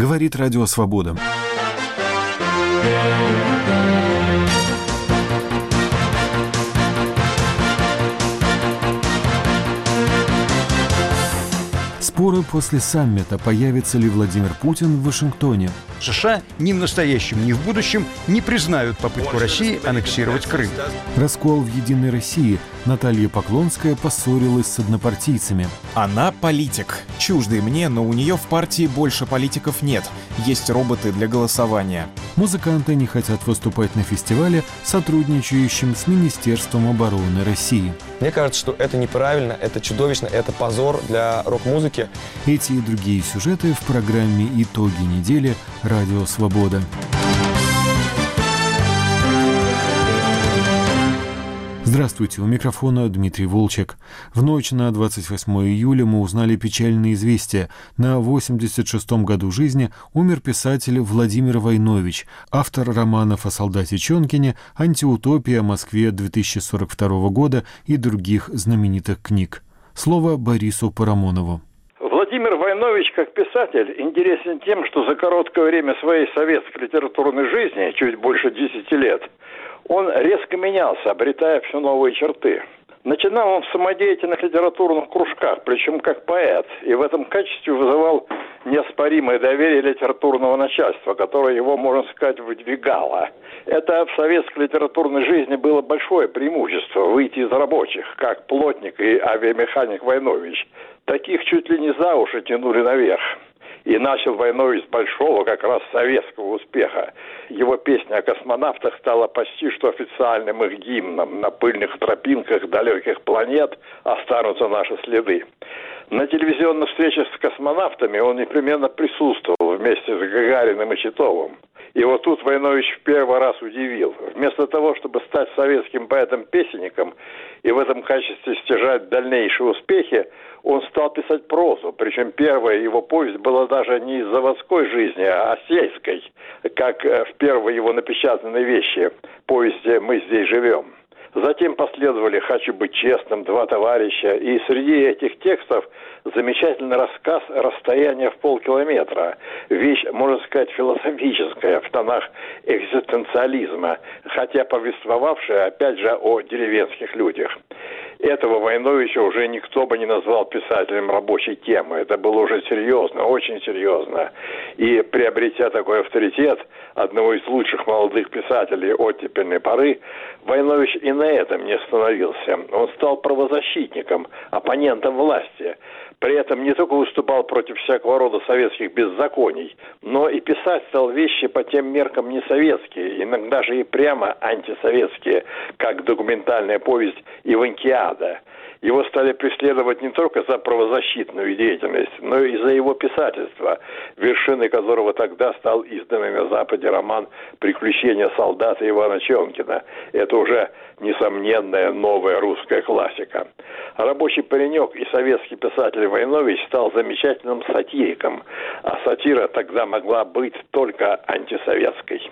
говорит Радио Свобода. Споры после саммита, появится ли Владимир Путин в Вашингтоне. США ни в настоящем, ни в будущем не признают попытку России аннексировать Крым. Раскол в «Единой России». Наталья Поклонская поссорилась с однопартийцами. Она политик. Чуждый мне, но у нее в партии больше политиков нет. Есть роботы для голосования. Музыканты не хотят выступать на фестивале, сотрудничающем с Министерством обороны России. Мне кажется, что это неправильно, это чудовищно, это позор для рок-музыки. Эти и другие сюжеты в программе «Итоги недели» Радио Свобода. Здравствуйте, у микрофона Дмитрий Волчек. В ночь на 28 июля мы узнали печальное известие. На 86-м году жизни умер писатель Владимир Войнович, автор романов о солдате Чонкине, антиутопия Москве 2042 года и других знаменитых книг. Слово Борису Парамонову. Войнович, как писатель, интересен тем, что за короткое время своей советской литературной жизни, чуть больше десяти лет, он резко менялся, обретая все новые черты. Начинал он в самодеятельных литературных кружках, причем как поэт, и в этом качестве вызывал неоспоримое доверие литературного начальства, которое его, можно сказать, выдвигало. Это в советской литературной жизни было большое преимущество – выйти из рабочих, как плотник и авиамеханик Войнович. Таких чуть ли не за уши тянули наверх. И начал Войнович с большого как раз советского успеха. Его песня о космонавтах стала почти что официальным их гимном. На пыльных тропинках далеких планет останутся наши следы. На телевизионных встречах с космонавтами он непременно присутствовал вместе с Гагариным и Читовым. И вот тут Войнович в первый раз удивил. Вместо того, чтобы стать советским поэтом-песенником и в этом качестве стяжать дальнейшие успехи, он стал писать прозу. Причем первая его повесть была даже не из заводской жизни, а сельской, как э, в первой его напечатанной вещи повести «Мы здесь живем». Затем последовали «Хочу быть честным», «Два товарища». И среди этих текстов замечательный рассказ «Расстояние в полкилометра». Вещь, можно сказать, философическая, в тонах экзистенциализма, хотя повествовавшая, опять же, о деревенских людях. Этого Войновича уже никто бы не назвал писателем рабочей темы. Это было уже серьезно, очень серьезно. И приобретя такой авторитет одного из лучших молодых писателей оттепельной поры, Войнович и на этом не остановился. Он стал правозащитником, оппонентом власти. При этом не только выступал против всякого рода советских беззаконий, но и писать стал вещи по тем меркам не советские, иногда же и прямо антисоветские, как документальная повесть «Иванкиада». Его стали преследовать не только за правозащитную деятельность, но и за его писательство, вершиной которого тогда стал изданный на Западе роман «Приключения солдата Ивана Чонкина». Это уже несомненная новая русская классика. Рабочий паренек и советский писатель Войнович стал замечательным сатириком, а сатира тогда могла быть только антисоветской.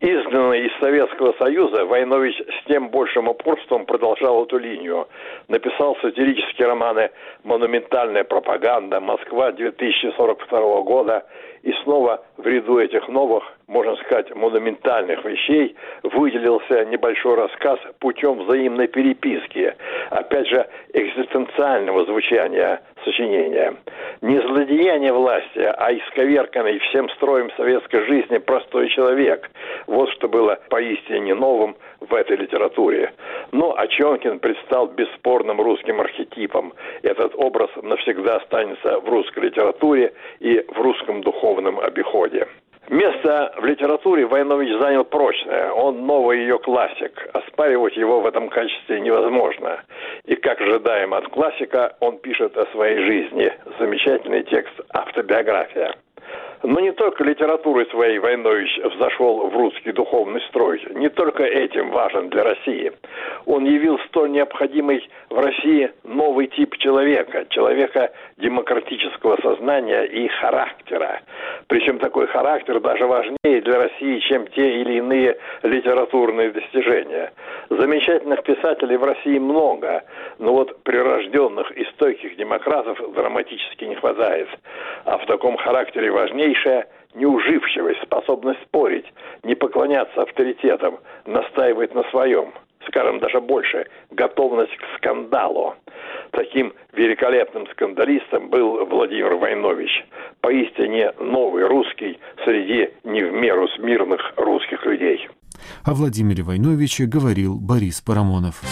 Изгнанный из Советского Союза, Войнович с тем большим упорством продолжал эту линию. Написал сатирические романы «Монументальная пропаганда», «Москва 2042 года» и снова в ряду этих новых, можно сказать, монументальных вещей выделился небольшой рассказ путем взаимной переписки, опять же, экзистенциального звучания сочинения. Не злодеяние власти, а исковерканный всем строем советской жизни простой человек. Вот что было поистине новым в этой литературе. Но Очонкин предстал бесспорным русским архетипом. Этот образ навсегда останется в русской литературе и в русском духовном обиходе. Место в литературе Войнович занял прочное. Он новый ее классик. Оспаривать его в этом качестве невозможно. И как ожидаем от классика, он пишет о своей жизни. Замечательный текст «Автобиография». Но не только литературой своей Войнович взошел в русский духовный строй. Не только этим важен для России. Он явил столь необходимый в России новый тип человека. Человека демократического сознания и характера. Причем такой характер даже важнее для России, чем те или иные литературные достижения. Замечательных писателей в России много, но вот прирожденных и стойких демократов драматически не хватает. А в таком характере важнейшая неуживчивость, способность спорить, не поклоняться авторитетам, настаивать на своем – скажем, даже больше, готовность к скандалу. Таким великолепным скандалистом был Владимир Войнович. Поистине новый русский среди не в меру смирных русских людей. О Владимире Войновиче говорил Борис Парамонов.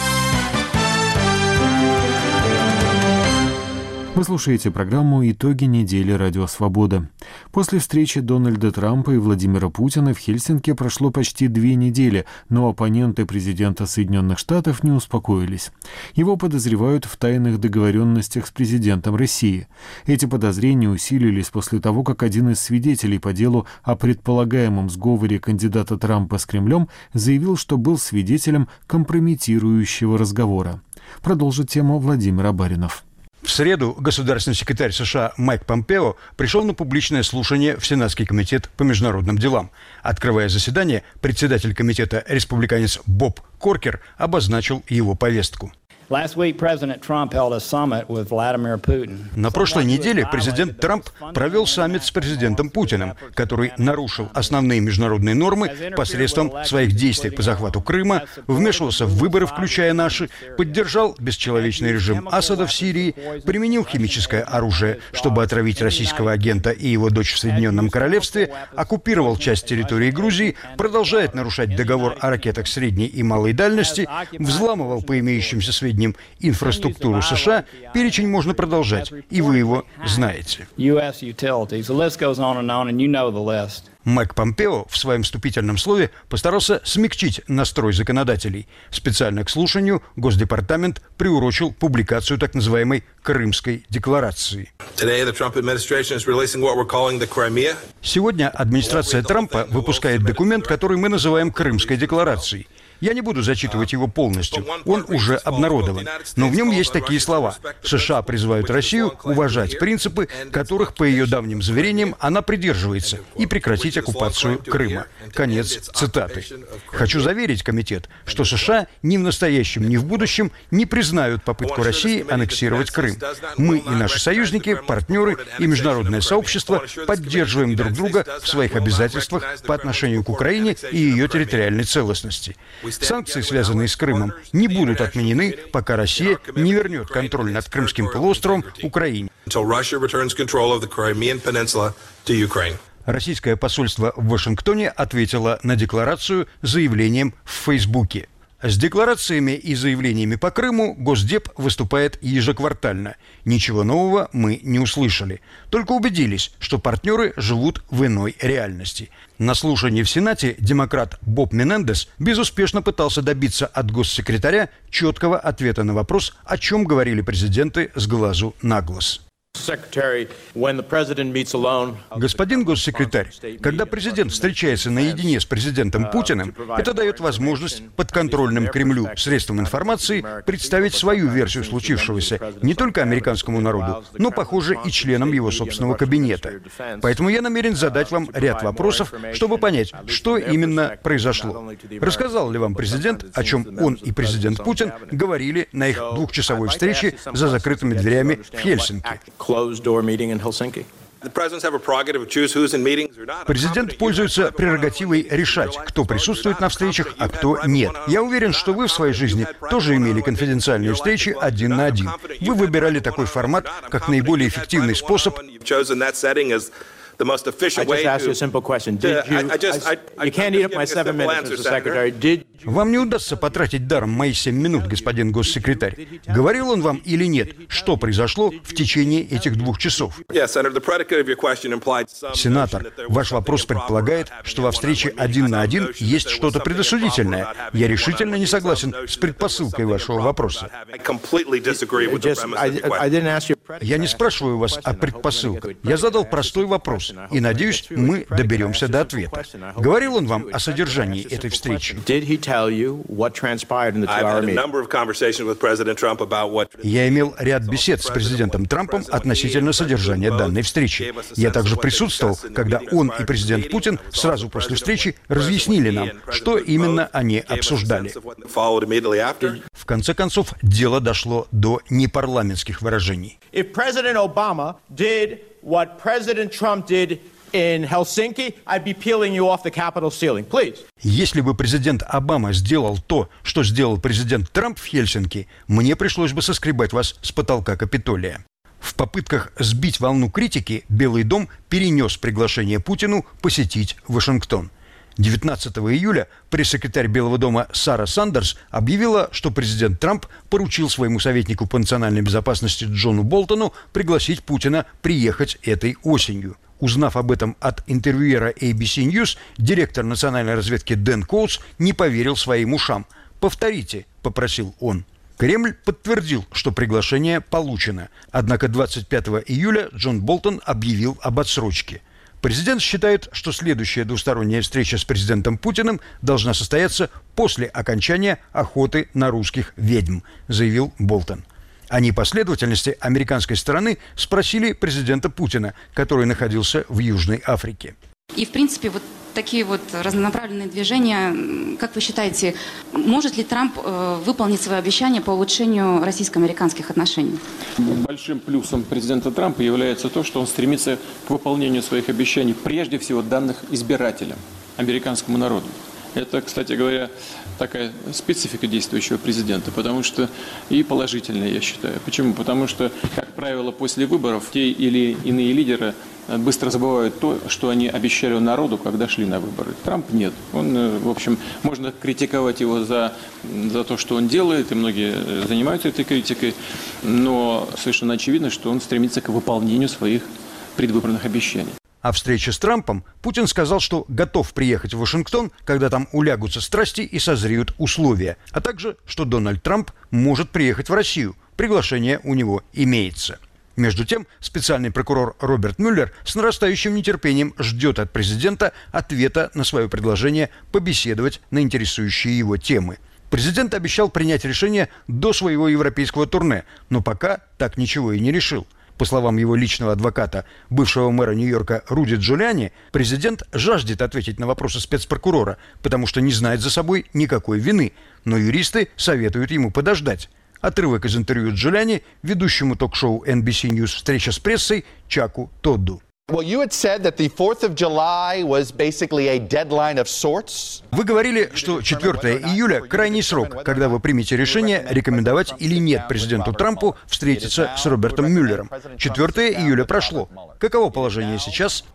Вы слушаете программу «Итоги недели Радио Свобода». После встречи Дональда Трампа и Владимира Путина в Хельсинки прошло почти две недели, но оппоненты президента Соединенных Штатов не успокоились. Его подозревают в тайных договоренностях с президентом России. Эти подозрения усилились после того, как один из свидетелей по делу о предполагаемом сговоре кандидата Трампа с Кремлем заявил, что был свидетелем компрометирующего разговора. Продолжит тему Владимир Абаринов. В среду государственный секретарь США Майк Помпео пришел на публичное слушание в Сенатский комитет по международным делам. Открывая заседание, председатель комитета республиканец Боб Коркер обозначил его повестку. На прошлой неделе президент Трамп провел саммит с президентом Путиным, который нарушил основные международные нормы посредством своих действий по захвату Крыма, вмешивался в выборы, включая наши, поддержал бесчеловечный режим Асада в Сирии, применил химическое оружие, чтобы отравить российского агента и его дочь в Соединенном Королевстве, оккупировал часть территории Грузии, продолжает нарушать договор о ракетах средней и малой дальности, взламывал по имеющимся сведениям сведениям, инфраструктуру США, перечень можно продолжать, и вы его знаете. Майк Помпео в своем вступительном слове постарался смягчить настрой законодателей. Специально к слушанию Госдепартамент приурочил публикацию так называемой Крымской декларации. Сегодня администрация Трампа выпускает документ, который мы называем Крымской декларацией. Я не буду зачитывать его полностью, он уже обнародован. Но в нем есть такие слова. США призывают Россию уважать принципы, которых, по ее давним заверениям, она придерживается, и прекратить оккупацию Крыма. Конец цитаты. Хочу заверить комитет, что США ни в настоящем, ни в будущем не признают попытку России аннексировать Крым. Мы и наши союзники, партнеры и международное сообщество поддерживаем друг друга в своих обязательствах по отношению к Украине и ее территориальной целостности. Санкции, связанные с Крымом, не будут отменены, пока Россия не вернет контроль над Крымским полуостровом Украине. Российское посольство в Вашингтоне ответило на декларацию заявлением в Фейсбуке. С декларациями и заявлениями по Крыму Госдеп выступает ежеквартально. Ничего нового мы не услышали. Только убедились, что партнеры живут в иной реальности. На слушании в Сенате демократ Боб Менендес безуспешно пытался добиться от госсекретаря четкого ответа на вопрос, о чем говорили президенты с глазу на глаз. Господин госсекретарь, когда президент встречается наедине с президентом uh, Путиным, это дает возможность подконтрольным Кремлю средствам информации представить свою версию случившегося не только американскому народу, но, похоже, и членам его собственного кабинета. Поэтому я намерен задать вам ряд вопросов, чтобы понять, что именно произошло. Рассказал ли вам президент, о чем он и президент Путин говорили на их двухчасовой встрече за закрытыми дверями в Хельсинки? Президент пользуется прерогативой решать, кто присутствует на встречах, а кто нет. Я уверен, что вы в своей жизни тоже имели конфиденциальные встречи один на один. Вы выбирали такой формат как наиболее эффективный способ the most efficient way. I just asked you a simple question. Did you? I, I just, I, you can't eat up my seven minutes, Mr. Secretary. Did вам не удастся потратить даром мои семь минут, господин госсекретарь. Говорил он вам или нет, что произошло в течение этих двух часов? Сенатор, ваш вопрос предполагает, что во встрече один на один есть что-то предосудительное. Я решительно не согласен с предпосылкой вашего вопроса. Я не спрашиваю вас о предпосылках. Я задал простой вопрос, и надеюсь, мы доберемся до ответа. Говорил он вам о содержании этой встречи? Я имел ряд бесед с президентом Трампом относительно содержания данной встречи. Я также присутствовал, когда он и президент Путин сразу после встречи разъяснили нам, что именно они обсуждали. В конце концов, дело дошло до непарламентских выражений. If President Obama did what President Trump did in Helsinki, I'd be peeling you off the Capitol ceiling. Please. Если бы президент Обама сделал то, что сделал президент Трамп в Хельсинки, мне пришлось бы соскребать вас с потолка Капитолия. В попытках сбить волну критики Белый дом перенес приглашение Путину посетить Вашингтон. 19 июля пресс-секретарь Белого дома Сара Сандерс объявила, что президент Трамп поручил своему советнику по национальной безопасности Джону Болтону пригласить Путина приехать этой осенью. Узнав об этом от интервьюера ABC News, директор национальной разведки Дэн Коутс не поверил своим ушам. «Повторите», — попросил он. Кремль подтвердил, что приглашение получено. Однако 25 июля Джон Болтон объявил об отсрочке. Президент считает, что следующая двусторонняя встреча с президентом Путиным должна состояться после окончания охоты на русских ведьм, заявил Болтон. О непоследовательности американской стороны спросили президента Путина, который находился в Южной Африке. И, в принципе, вот такие вот разнонаправленные движения, как вы считаете, может ли Трамп э, выполнить свои обещания по улучшению российско-американских отношений? Большим плюсом президента Трампа является то, что он стремится к выполнению своих обещаний, прежде всего данных избирателям, американскому народу. Это, кстати говоря, такая специфика действующего президента, потому что и положительная, я считаю. Почему? Потому что, как правило, после выборов те или иные лидеры быстро забывают то, что они обещали народу, когда шли на выборы. Трамп нет. Он, э, в общем, можно критиковать его за, за то, что он делает, и многие э, занимаются этой критикой, но совершенно очевидно, что он стремится к выполнению своих предвыборных обещаний. О встрече с Трампом Путин сказал, что готов приехать в Вашингтон, когда там улягутся страсти и созреют условия, а также, что Дональд Трамп может приехать в Россию. Приглашение у него имеется. Между тем, специальный прокурор Роберт Мюллер с нарастающим нетерпением ждет от президента ответа на свое предложение побеседовать на интересующие его темы. Президент обещал принять решение до своего европейского турне, но пока так ничего и не решил. По словам его личного адвоката, бывшего мэра Нью-Йорка Руди Джулиани, президент жаждет ответить на вопросы спецпрокурора, потому что не знает за собой никакой вины, но юристы советуют ему подождать. Отрывок из интервью Джулиани ведущему ток-шоу NBC News «Встреча с прессой» Чаку Тодду. Вы говорили, что 4 июля – крайний срок, когда вы примете решение, рекомендовать или нет президенту Трампу встретиться с Робертом Мюллером. 4 июля прошло. Каково положение сейчас?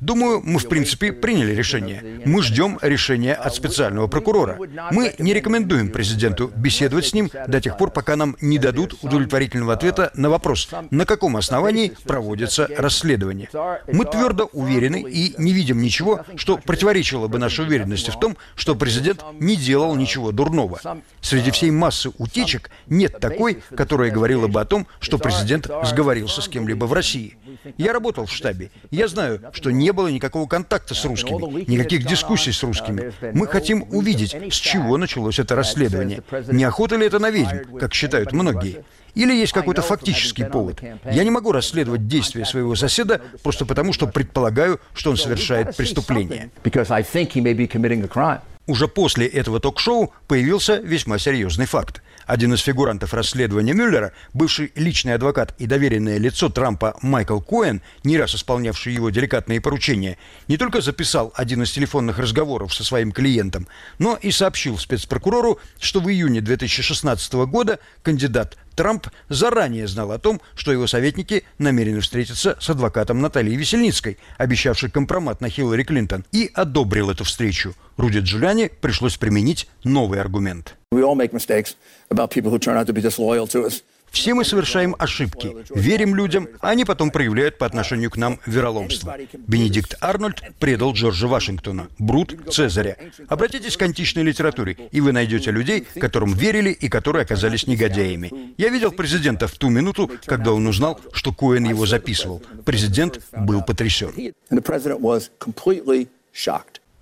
Думаю, мы в принципе приняли решение. Мы ждем решения от специального прокурора. Мы не рекомендуем президенту беседовать с ним до тех пор, пока нам не дадут удовлетворительного ответа на вопрос, на каком основании проводится расследование. Мы твердо уверены и не видим ничего, что противоречило бы нашей уверенности в том, что президент не делал ничего дурного. Среди всей массы утечек нет такой, которая говорила бы о том, что президент сговорился с кем-либо в России. Я работал в штабе. Я знаю, что не было никакого контакта с русскими, никаких дискуссий с русскими. Мы хотим увидеть, с чего началось это расследование. Не охота ли это на ведьм, как считают многие? Или есть какой-то фактический повод. Я не могу расследовать действия своего соседа просто потому, что предполагаю, что он совершает преступление. Уже после этого ток-шоу появился весьма серьезный факт. Один из фигурантов расследования Мюллера, бывший личный адвокат и доверенное лицо Трампа Майкл Коэн, не раз исполнявший его деликатные поручения, не только записал один из телефонных разговоров со своим клиентом, но и сообщил спецпрокурору, что в июне 2016 года кандидат Трамп заранее знал о том, что его советники намерены встретиться с адвокатом Натальей Весельницкой, обещавшей компромат на Хиллари Клинтон, и одобрил эту встречу. Руди Джулиани пришлось применить новый аргумент. Все мы совершаем ошибки, верим людям, а они потом проявляют по отношению к нам вероломство. Бенедикт Арнольд предал Джорджа Вашингтона, Брут – Цезаря. Обратитесь к античной литературе, и вы найдете людей, которым верили и которые оказались негодяями. Я видел президента в ту минуту, когда он узнал, что Коэн его записывал. Президент был потрясен.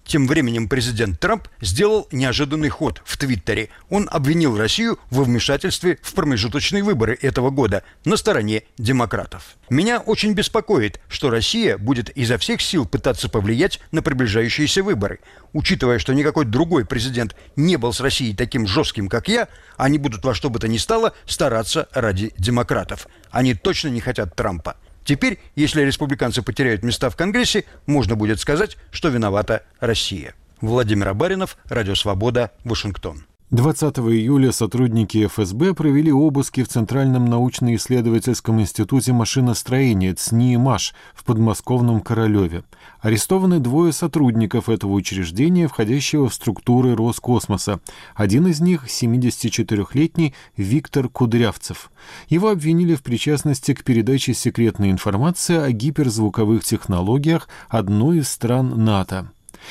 Тем временем президент Трамп сделал неожиданный ход в Твиттере. Он обвинил Россию во вмешательстве в промежуточные выборы этого года на стороне демократов. Меня очень беспокоит, что Россия будет изо всех сил пытаться повлиять на приближающиеся выборы. Учитывая, что никакой другой президент не был с Россией таким жестким, как я, они будут во что бы то ни стало стараться ради демократов. Они точно не хотят Трампа. Теперь, если республиканцы потеряют места в Конгрессе, можно будет сказать, что виновата Россия. Владимир Абаринов, Радио Свобода, Вашингтон. 20 июля сотрудники ФСБ провели обыски в Центральном научно-исследовательском институте машиностроения ЦНИИМАШ в подмосковном Королеве. Арестованы двое сотрудников этого учреждения, входящего в структуры Роскосмоса. Один из них — 74-летний Виктор Кудрявцев. Его обвинили в причастности к передаче секретной информации о гиперзвуковых технологиях одной из стран НАТО.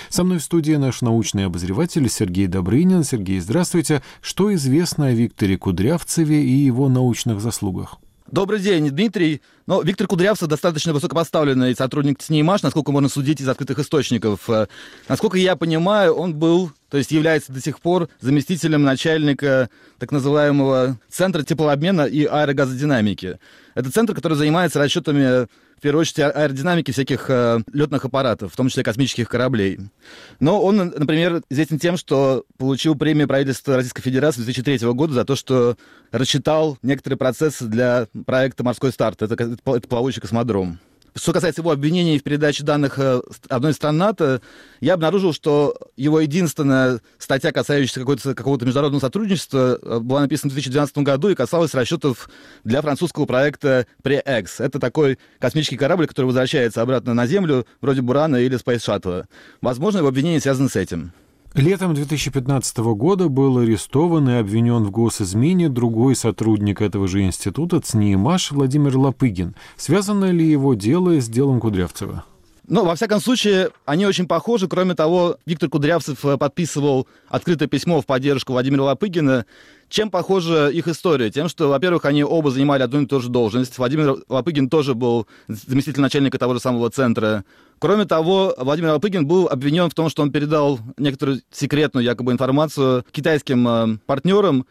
Со мной в студии наш научный обозреватель Сергей Добрынин. Сергей, здравствуйте. Что известно о Викторе Кудрявцеве и его научных заслугах? Добрый день, Дмитрий. Но Виктор Кудрявцев достаточно высокопоставленный сотрудник СНИИМАШ, насколько можно судить из открытых источников. Э, насколько я понимаю, он был, то есть является до сих пор заместителем начальника так называемого Центра теплообмена и аэрогазодинамики. Это центр, который занимается расчетами в первую очередь, аэродинамики всяких э, летных аппаратов, в том числе космических кораблей. Но он, например, известен тем, что получил премию правительства Российской Федерации 2003 года за то, что рассчитал некоторые процессы для проекта «Морской старт». Это, это плавучий космодром. Что касается его обвинений в передаче данных э, одной из стран НАТО, я обнаружил, что его единственная статья, касающаяся какого-то международного сотрудничества, э, была написана в 2012 году и касалась расчетов для французского проекта PreX. Это такой космический корабль, который возвращается обратно на Землю, вроде Бурана или Space Shuttle. Возможно, его обвинения связаны с этим. Летом 2015 года был арестован и обвинен в госизмене другой сотрудник этого же института ЦНИИМАШ Владимир Лопыгин. Связано ли его дело с делом Кудрявцева? Ну, во всяком случае, они очень похожи. Кроме того, Виктор Кудрявцев э, подписывал открытое письмо в поддержку Владимира Лопыгина. Чем похожа их история? Тем, что, во-первых, они оба занимали одну и ту же должность. Владимир Лопыгин тоже был заместитель начальника того же самого центра. Кроме того, Владимир Лопыгин был обвинен в том, что он передал некоторую секретную якобы информацию китайским э, партнерам,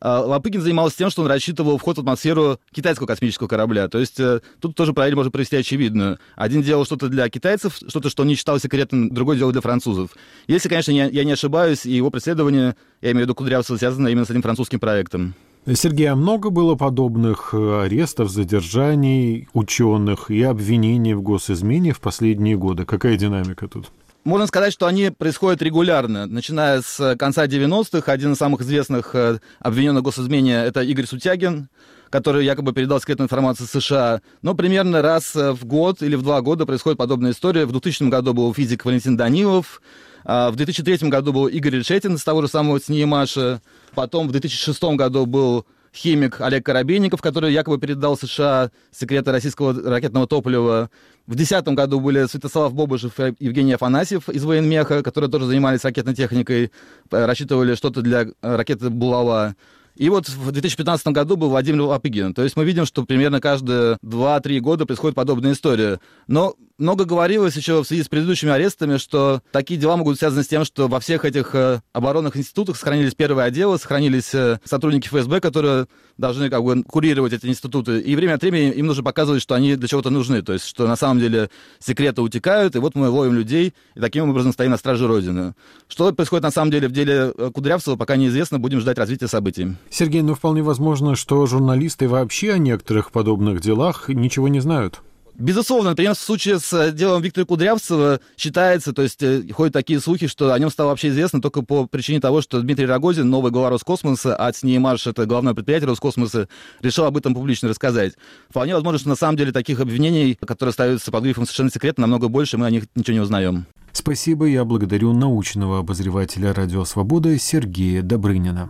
а, Лопыгин занимался тем, что он рассчитывал вход в атмосферу китайского космического корабля. То есть э, тут тоже параллель можно провести очевидную. Один делал что-то для китайцев, что-то, что не считал секретным, другой делал для французов. Если, конечно, я, я не ошибаюсь, и его преследование, я имею в виду Кудрявцева, связано именно с этим французским проектом. Сергей, а много было подобных э, арестов, задержаний ученых и обвинений в госизмене в последние годы? Какая динамика тут? Можно сказать, что они происходят регулярно. Начиная с конца 90-х, один из самых известных э, обвиненных в госизмене — это Игорь Сутягин, который якобы передал секретную информацию США. Но примерно раз э, в год или в два года происходит подобная история. В 2000 году был физик Валентин Данилов, а в 2003 году был Игорь Решетин с того же самого СНИИМАШа, потом в 2006 году был химик Олег Коробейников, который якобы передал США секреты российского ракетного топлива. В 2010 году были Святослав Бобышев и Евгений Афанасьев из военмеха, которые тоже занимались ракетной техникой, э, рассчитывали что-то для э, ракеты «Булава». И вот в 2015 году был Владимир Лапыгин. То есть мы видим, что примерно каждые 2-3 года происходит подобная история. Но много говорилось еще в связи с предыдущими арестами, что такие дела могут быть связаны с тем, что во всех этих э, оборонных институтах сохранились первые отделы, сохранились э, сотрудники ФСБ, которые должны как бы курировать эти институты. И время от времени им нужно показывать, что они для чего-то нужны. То есть, что на самом деле секреты утекают, и вот мы ловим людей, и таким образом стоим на страже Родины. Что происходит на самом деле в деле э, Кудрявцева, пока неизвестно, будем ждать развития событий. Сергей, ну вполне возможно, что журналисты вообще о некоторых подобных делах ничего не знают. Безусловно, например, в случае с э, делом Виктора Кудрявцева считается, то есть э, ходят такие слухи, что о нем стало вообще известно только по причине того, что Дмитрий Рогозин, новый глава Роскосмоса, а СНИИМАРШ, это главное предприятие Роскосмоса, решил об этом публично рассказать. Вполне возможно, что на самом деле таких обвинений, которые ставятся под грифом совершенно секретно, намного больше, мы о них ничего не узнаем. Спасибо, я благодарю научного обозревателя «Радио Свобода» Сергея Добрынина.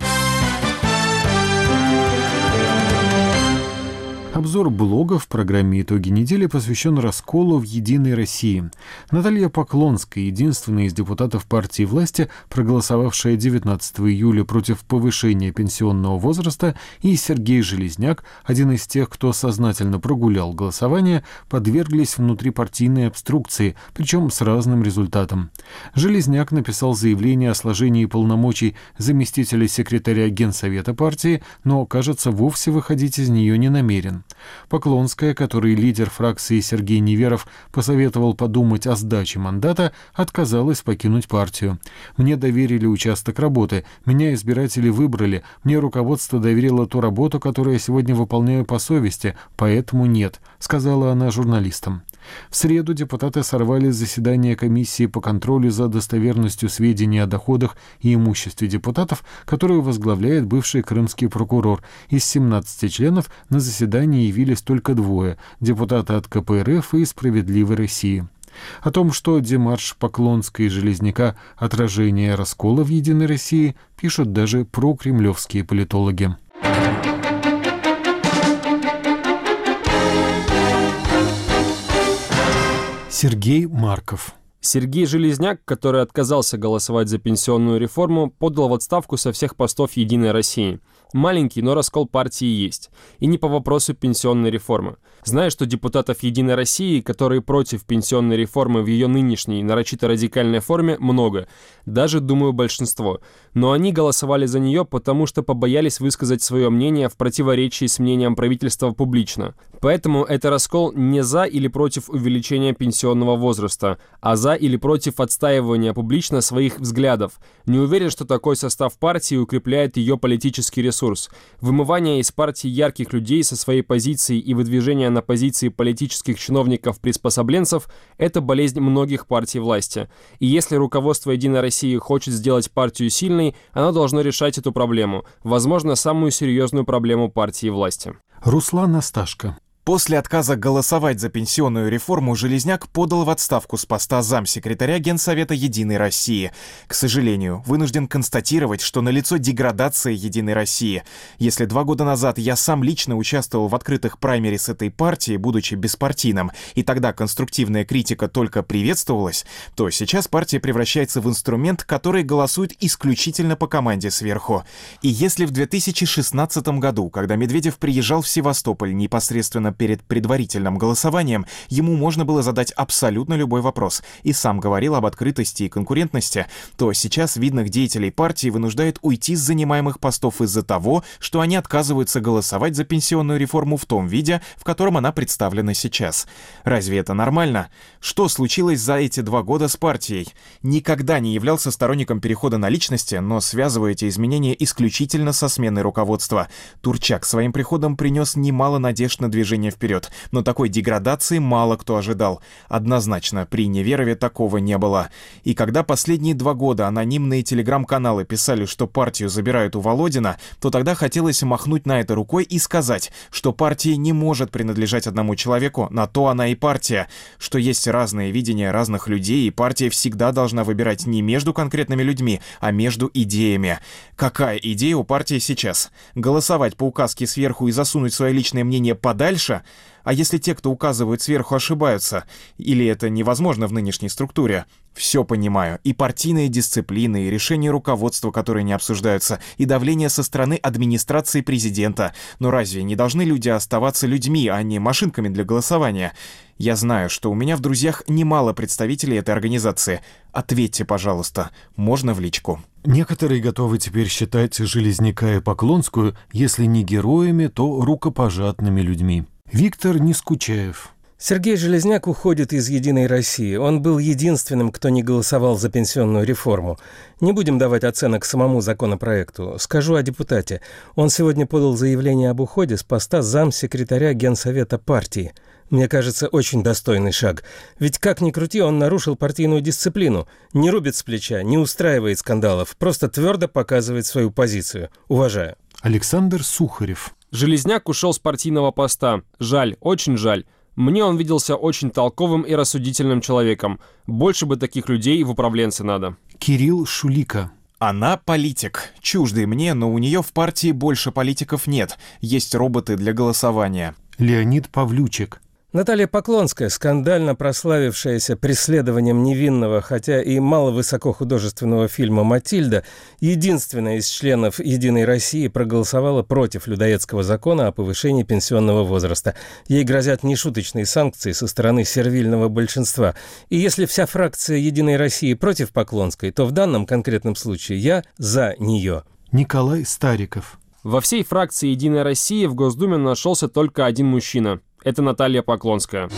Обзор блога в программе «Итоги недели» посвящен расколу в «Единой России». Наталья Поклонская, единственная из депутатов партии власти, проголосовавшая 19 июля против повышения пенсионного возраста, и Сергей Железняк, один из тех, кто сознательно прогулял голосование, подверглись внутрипартийной обструкции, причем с разным результатом. Железняк написал заявление о сложении полномочий заместителя секретаря Генсовета партии, но, кажется, вовсе выходить из нее не намерен. Поклонская, который лидер фракции Сергей Неверов посоветовал подумать о сдаче мандата, отказалась покинуть партию. «Мне доверили участок работы, меня избиратели выбрали, мне руководство доверило ту работу, которую я сегодня выполняю по совести, поэтому нет», — сказала она журналистам. В среду депутаты сорвали заседание комиссии по контролю за достоверностью сведений о доходах и имуществе депутатов, которую возглавляет бывший крымский прокурор. Из 17 членов на заседании явились только двое – депутаты от КПРФ и «Справедливой России». О том, что демарш Поклонской и Железняка – отражение раскола в «Единой России», пишут даже прокремлевские политологи. Сергей Марков Сергей Железняк, который отказался голосовать за пенсионную реформу, подал в отставку со всех постов «Единой России». Маленький, но раскол партии есть. И не по вопросу пенсионной реформы. Зная, что депутатов «Единой России», которые против пенсионной реформы в ее нынешней, нарочито радикальной форме, много. Даже, думаю, большинство. Но они голосовали за нее, потому что побоялись высказать свое мнение в противоречии с мнением правительства публично. Поэтому это раскол не за или против увеличения пенсионного возраста, а за или против отстаивания публично своих взглядов. Не уверен, что такой состав партии укрепляет ее политический ресурс. Вымывание из партии ярких людей со своей позиции и выдвижение на позиции политических чиновников-приспособленцев – это болезнь многих партий власти. И если руководство «Единой России» хочет сделать партию сильной, оно должно решать эту проблему, возможно, самую серьезную проблему партии власти. Руслан Асташко После отказа голосовать за пенсионную реформу Железняк подал в отставку с поста замсекретаря Генсовета «Единой России». К сожалению, вынужден констатировать, что налицо деградация «Единой России». Если два года назад я сам лично участвовал в открытых праймерис этой партии, будучи беспартийным, и тогда конструктивная критика только приветствовалась, то сейчас партия превращается в инструмент, который голосует исключительно по команде сверху. И если в 2016 году, когда Медведев приезжал в Севастополь непосредственно перед предварительным голосованием ему можно было задать абсолютно любой вопрос и сам говорил об открытости и конкурентности, то сейчас видных деятелей партии вынуждает уйти с занимаемых постов из-за того, что они отказываются голосовать за пенсионную реформу в том виде, в котором она представлена сейчас. Разве это нормально? Что случилось за эти два года с партией? Никогда не являлся сторонником перехода на личности, но связываю эти изменения исключительно со сменой руководства. Турчак своим приходом принес немало надежд на движение движение вперед, но такой деградации мало кто ожидал. Однозначно, при Неверове такого не было. И когда последние два года анонимные телеграм-каналы писали, что партию забирают у Володина, то тогда хотелось махнуть на это рукой и сказать, что партия не может принадлежать одному человеку, на то она и партия, что есть разные видения разных людей, и партия всегда должна выбирать не между конкретными людьми, а между идеями. Какая идея у партии сейчас? Голосовать по указке сверху и засунуть свое личное мнение подальше дальше, а если те, кто указывают сверху, ошибаются, или это невозможно в нынешней структуре, все понимаю. И партийные дисциплины, и решения руководства, которые не обсуждаются, и давление со стороны администрации президента. Но разве не должны люди оставаться людьми, а не машинками для голосования? Я знаю, что у меня в друзьях немало представителей этой организации. Ответьте, пожалуйста. Можно в личку. Некоторые готовы теперь считать Железняка и Поклонскую, если не героями, то рукопожатными людьми. Виктор Нескучаев. Сергей Железняк уходит из «Единой России». Он был единственным, кто не голосовал за пенсионную реформу. Не будем давать оценок самому законопроекту. Скажу о депутате. Он сегодня подал заявление об уходе с поста замсекретаря Генсовета партии. Мне кажется, очень достойный шаг. Ведь как ни крути, он нарушил партийную дисциплину. Не рубит с плеча, не устраивает скандалов, просто твердо показывает свою позицию. Уважаю. Александр Сухарев. Железняк ушел с партийного поста. Жаль, очень жаль. Мне он виделся очень толковым и рассудительным человеком. Больше бы таких людей в управленцы надо. Кирилл Шулика. Она политик. Чуждый мне, но у нее в партии больше политиков нет. Есть роботы для голосования. Леонид Павлючек. Наталья Поклонская, скандально прославившаяся преследованием невинного, хотя и мало высокохудожественного фильма «Матильда», единственная из членов «Единой России» проголосовала против людоедского закона о повышении пенсионного возраста. Ей грозят нешуточные санкции со стороны сервильного большинства. И если вся фракция «Единой России» против Поклонской, то в данном конкретном случае я за нее. Николай Стариков. Во всей фракции «Единая Россия» в Госдуме нашелся только один мужчина – это Наталья Поклонская.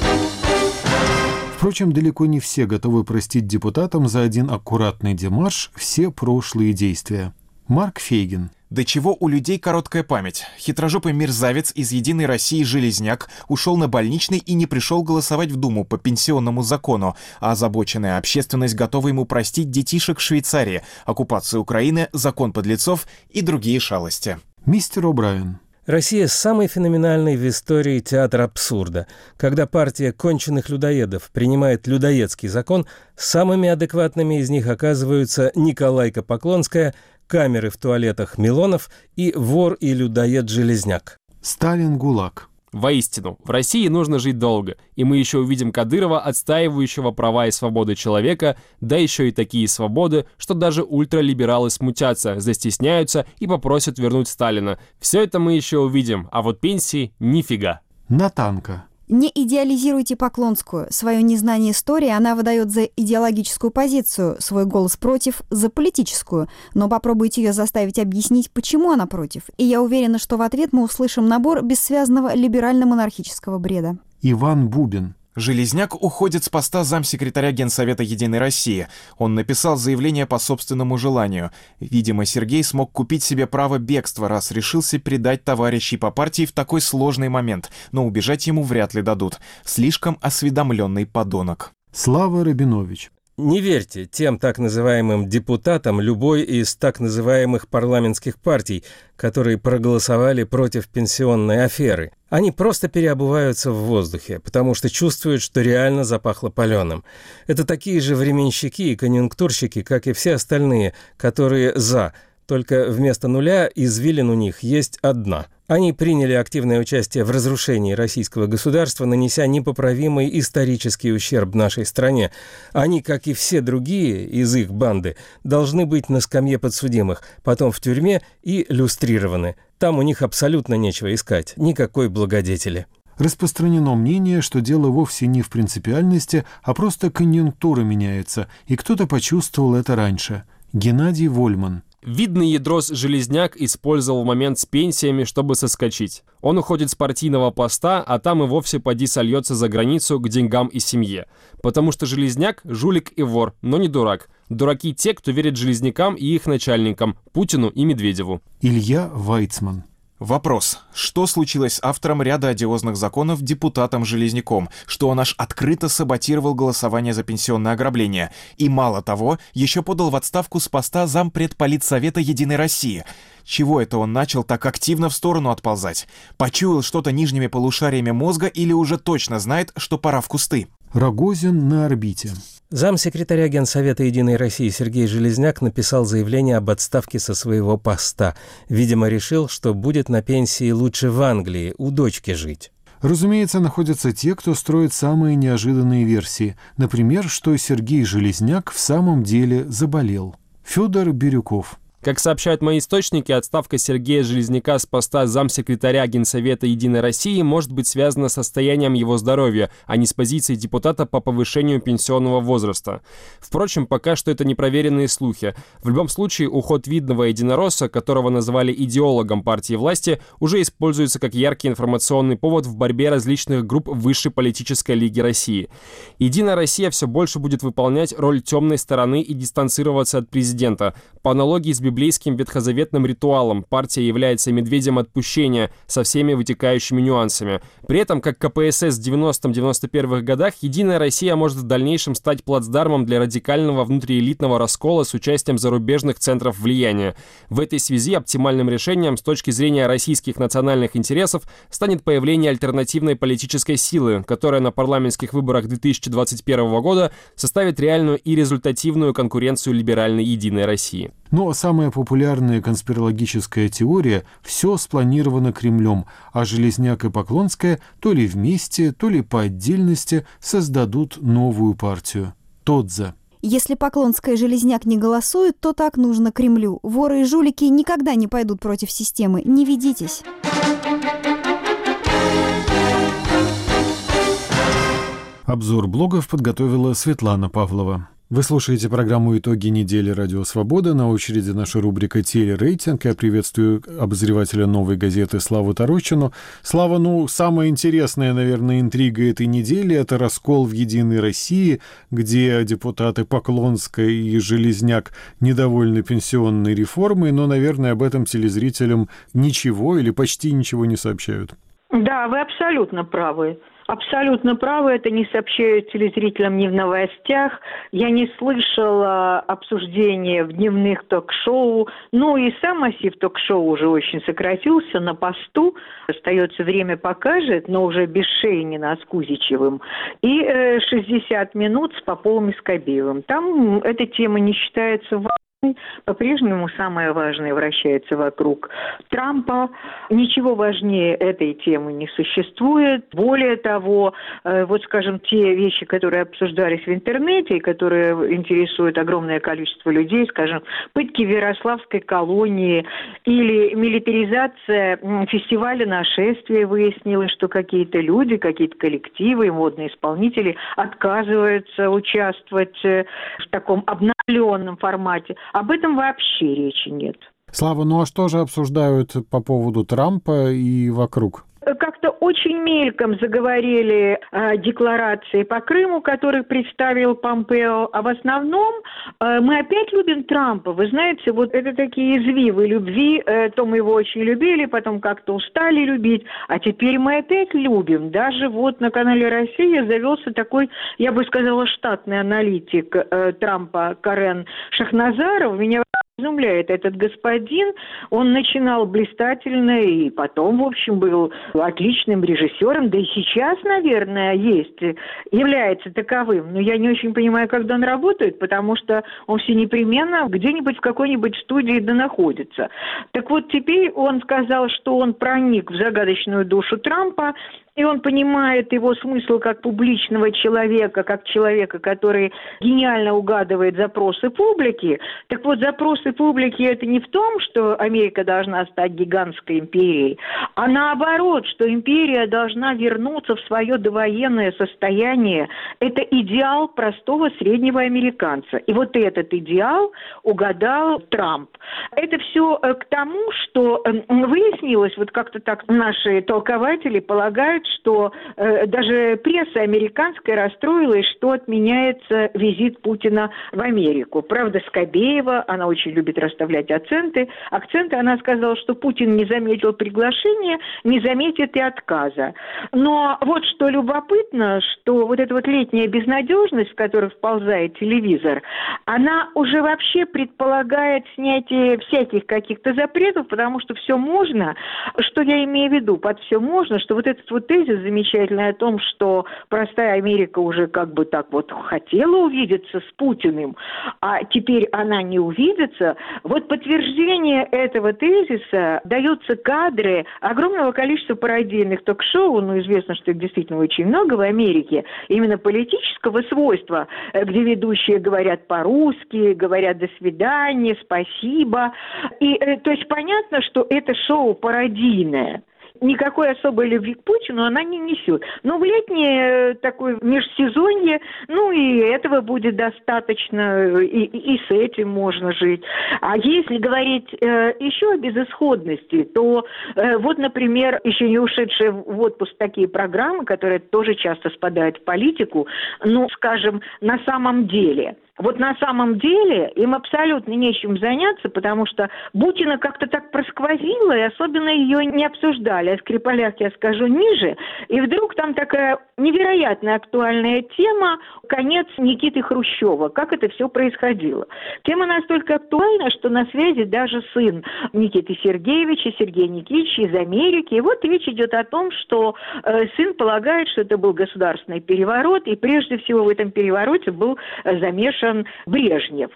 Впрочем, далеко не все готовы простить депутатам за один аккуратный демарш все прошлые действия. Марк Фейгин. До чего у людей короткая память. Хитрожопый мерзавец из «Единой России» Железняк ушел на больничный и не пришел голосовать в Думу по пенсионному закону, а озабоченная общественность готова ему простить детишек Швейцарии, оккупацию Украины, закон подлецов и другие шалости. Мистер О'Брайен. Россия – самый феноменальный в истории театр абсурда. Когда партия конченых людоедов принимает людоедский закон, самыми адекватными из них оказываются Николайка Поклонская, камеры в туалетах Милонов и вор и людоед Железняк. Сталин ГУЛАГ. Воистину, в России нужно жить долго, и мы еще увидим Кадырова, отстаивающего права и свободы человека, да еще и такие свободы, что даже ультралибералы смутятся, застесняются и попросят вернуть Сталина. Все это мы еще увидим, а вот пенсии – нифига. Натанка. Не идеализируйте Поклонскую. Свое незнание истории она выдает за идеологическую позицию, свой голос против – за политическую. Но попробуйте ее заставить объяснить, почему она против. И я уверена, что в ответ мы услышим набор бессвязного либерально-монархического бреда. Иван Бубин. Железняк уходит с поста замсекретаря Генсовета Единой России. Он написал заявление по собственному желанию. Видимо, Сергей смог купить себе право бегства, раз решился предать товарищей по партии в такой сложный момент, но убежать ему вряд ли дадут. Слишком осведомленный подонок. Слава Рабинович. Не верьте тем так называемым депутатам любой из так называемых парламентских партий, которые проголосовали против пенсионной аферы. Они просто переобуваются в воздухе, потому что чувствуют, что реально запахло паленым. Это такие же временщики и конъюнктурщики, как и все остальные, которые «за», только вместо нуля извилин у них есть одна – они приняли активное участие в разрушении российского государства, нанеся непоправимый исторический ущерб нашей стране. Они, как и все другие из их банды, должны быть на скамье подсудимых, потом в тюрьме и люстрированы. Там у них абсолютно нечего искать, никакой благодетели. Распространено мнение, что дело вовсе не в принципиальности, а просто конъюнктура меняется, и кто-то почувствовал это раньше. Геннадий Вольман. Видный ядрос Железняк использовал момент с пенсиями, чтобы соскочить. Он уходит с партийного поста, а там и вовсе поди сольется за границу к деньгам и семье. Потому что Железняк – жулик и вор, но не дурак. Дураки те, кто верит Железнякам и их начальникам, Путину и Медведеву. Илья Вайцман. Вопрос. Что случилось с автором ряда одиозных законов депутатом Железняком, что он аж открыто саботировал голосование за пенсионное ограбление? И мало того, еще подал в отставку с поста зампредполитсовета Единой России. Чего это он начал так активно в сторону отползать? Почуял что-то нижними полушариями мозга или уже точно знает, что пора в кусты? Рогозин на орбите. Замсекретаря Генсовета «Единой России» Сергей Железняк написал заявление об отставке со своего поста. Видимо, решил, что будет на пенсии лучше в Англии, у дочки жить. Разумеется, находятся те, кто строит самые неожиданные версии. Например, что Сергей Железняк в самом деле заболел. Федор Бирюков. Как сообщают мои источники, отставка Сергея Железняка с поста замсекретаря Генсовета Единой России может быть связана с состоянием его здоровья, а не с позицией депутата по повышению пенсионного возраста. Впрочем, пока что это непроверенные слухи. В любом случае, уход видного единоросса, которого называли идеологом партии власти, уже используется как яркий информационный повод в борьбе различных групп высшей политической лиги России. Единая Россия все больше будет выполнять роль темной стороны и дистанцироваться от президента. По аналогии с библейским ветхозаветным ритуалом партия является медведем отпущения со всеми вытекающими нюансами. При этом, как КПСС в 90-91 годах, Единая Россия может в дальнейшем стать плацдармом для радикального внутриэлитного раскола с участием зарубежных центров влияния. В этой связи оптимальным решением с точки зрения российских национальных интересов станет появление альтернативной политической силы, которая на парламентских выборах 2021 года составит реальную и результативную конкуренцию либеральной Единой России. Но самая популярная конспирологическая теория – все спланировано Кремлем, а Железняк и Поклонская то ли вместе, то ли по отдельности создадут новую партию – Тодза. Если Поклонская и Железняк не голосуют, то так нужно Кремлю. Воры и жулики никогда не пойдут против системы. Не ведитесь. Обзор блогов подготовила Светлана Павлова. Вы слушаете программу «Итоги недели. Радио Свобода». На очереди наша рубрика «Телерейтинг». Я приветствую обозревателя «Новой газеты» Славу Тарощину. Слава, ну, самая интересная, наверное, интрига этой недели – это раскол в «Единой России», где депутаты Поклонская и Железняк недовольны пенсионной реформой, но, наверное, об этом телезрителям ничего или почти ничего не сообщают. Да, вы абсолютно правы. Абсолютно правы, это не сообщают телезрителям ни в новостях. Я не слышала обсуждения в дневных ток-шоу. Ну и сам массив ток-шоу уже очень сократился на посту. Остается время покажет, но уже без Шейнина, с Кузичевым. И э, 60 минут с Поповым и Скобеевым. Там эта тема не считается важной по-прежнему самое важное вращается вокруг Трампа. Ничего важнее этой темы не существует. Более того, э, вот, скажем, те вещи, которые обсуждались в интернете и которые интересуют огромное количество людей, скажем, пытки в Ярославской колонии или милитаризация фестиваля нашествия, выяснилось, что какие-то люди, какие-то коллективы, модные исполнители отказываются участвовать э, в таком обновленном формате. Об этом вообще речи нет. Слава, ну а что же обсуждают по поводу Трампа и вокруг? Как-то очень мельком заговорили э, декларации по Крыму, которые представил Помпео, а в основном э, мы опять любим Трампа. Вы знаете, вот это такие извивы любви, э, то мы его очень любили, потом как-то устали любить, а теперь мы опять любим. Даже вот на канале «Россия» завелся такой, я бы сказала, штатный аналитик э, Трампа Карен Шахназаров. Меня изумляет этот господин. Он начинал блистательно и потом, в общем, был отличным режиссером, да и сейчас, наверное, есть, является таковым. Но я не очень понимаю, когда он работает, потому что он все непременно где-нибудь в какой-нибудь студии да находится. Так вот, теперь он сказал, что он проник в загадочную душу Трампа и он понимает его смысл как публичного человека, как человека, который гениально угадывает запросы публики. Так вот, запросы публики это не в том, что Америка должна стать гигантской империей, а наоборот, что империя должна вернуться в свое довоенное состояние. Это идеал простого среднего американца. И вот этот идеал угадал Трамп. Это все э, к тому, что эм, выяснилось, вот как-то так наши толкователи полагают, что э, даже пресса американская расстроилась, что отменяется визит Путина в Америку. Правда, Скобеева, она очень любит расставлять акценты. Акценты она сказала, что Путин не заметил приглашения, не заметит и отказа. Но вот что любопытно, что вот эта вот летняя безнадежность, в которую вползает телевизор, она уже вообще предполагает снятие всяких каких-то запретов, потому что все можно. Что я имею в виду под все можно, что вот этот вот тезис замечательный о том, что простая Америка уже как бы так вот хотела увидеться с Путиным, а теперь она не увидится. Вот подтверждение этого тезиса даются кадры огромного количества пародийных ток-шоу, ну известно, что их действительно очень много в Америке, именно политического свойства, э, где ведущие говорят по-русски, говорят «до свидания», «спасибо». И э, то есть понятно, что это шоу пародийное никакой особой любви к Путину она не несет. Но в летнее э, такое межсезонье, ну и этого будет достаточно, и, и с этим можно жить. А если говорить э, еще о безысходности, то э, вот, например, еще не ушедшие в отпуск такие программы, которые тоже часто спадают в политику, ну, скажем, на самом деле – вот на самом деле им абсолютно нечем заняться, потому что Бутина как-то так просквозила, и особенно ее не обсуждали. О Скрипалях я скажу ниже. И вдруг там такая невероятно актуальная тема «Конец Никиты Хрущева». Как это все происходило? Тема настолько актуальна, что на связи даже сын Никиты Сергеевича, Сергей Никитич из Америки. И вот речь идет о том, что э, сын полагает, что это был государственный переворот, и прежде всего в этом перевороте был замешан замешан Брежнев.